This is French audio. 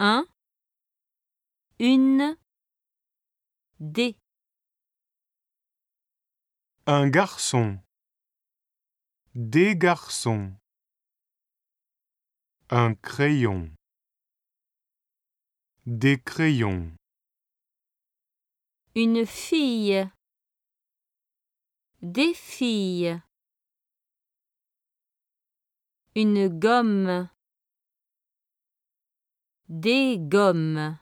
Un, une, des, Un garçon. Des garçons. Un crayon. Des crayons. une fille, des filles, une gomme, des gommes.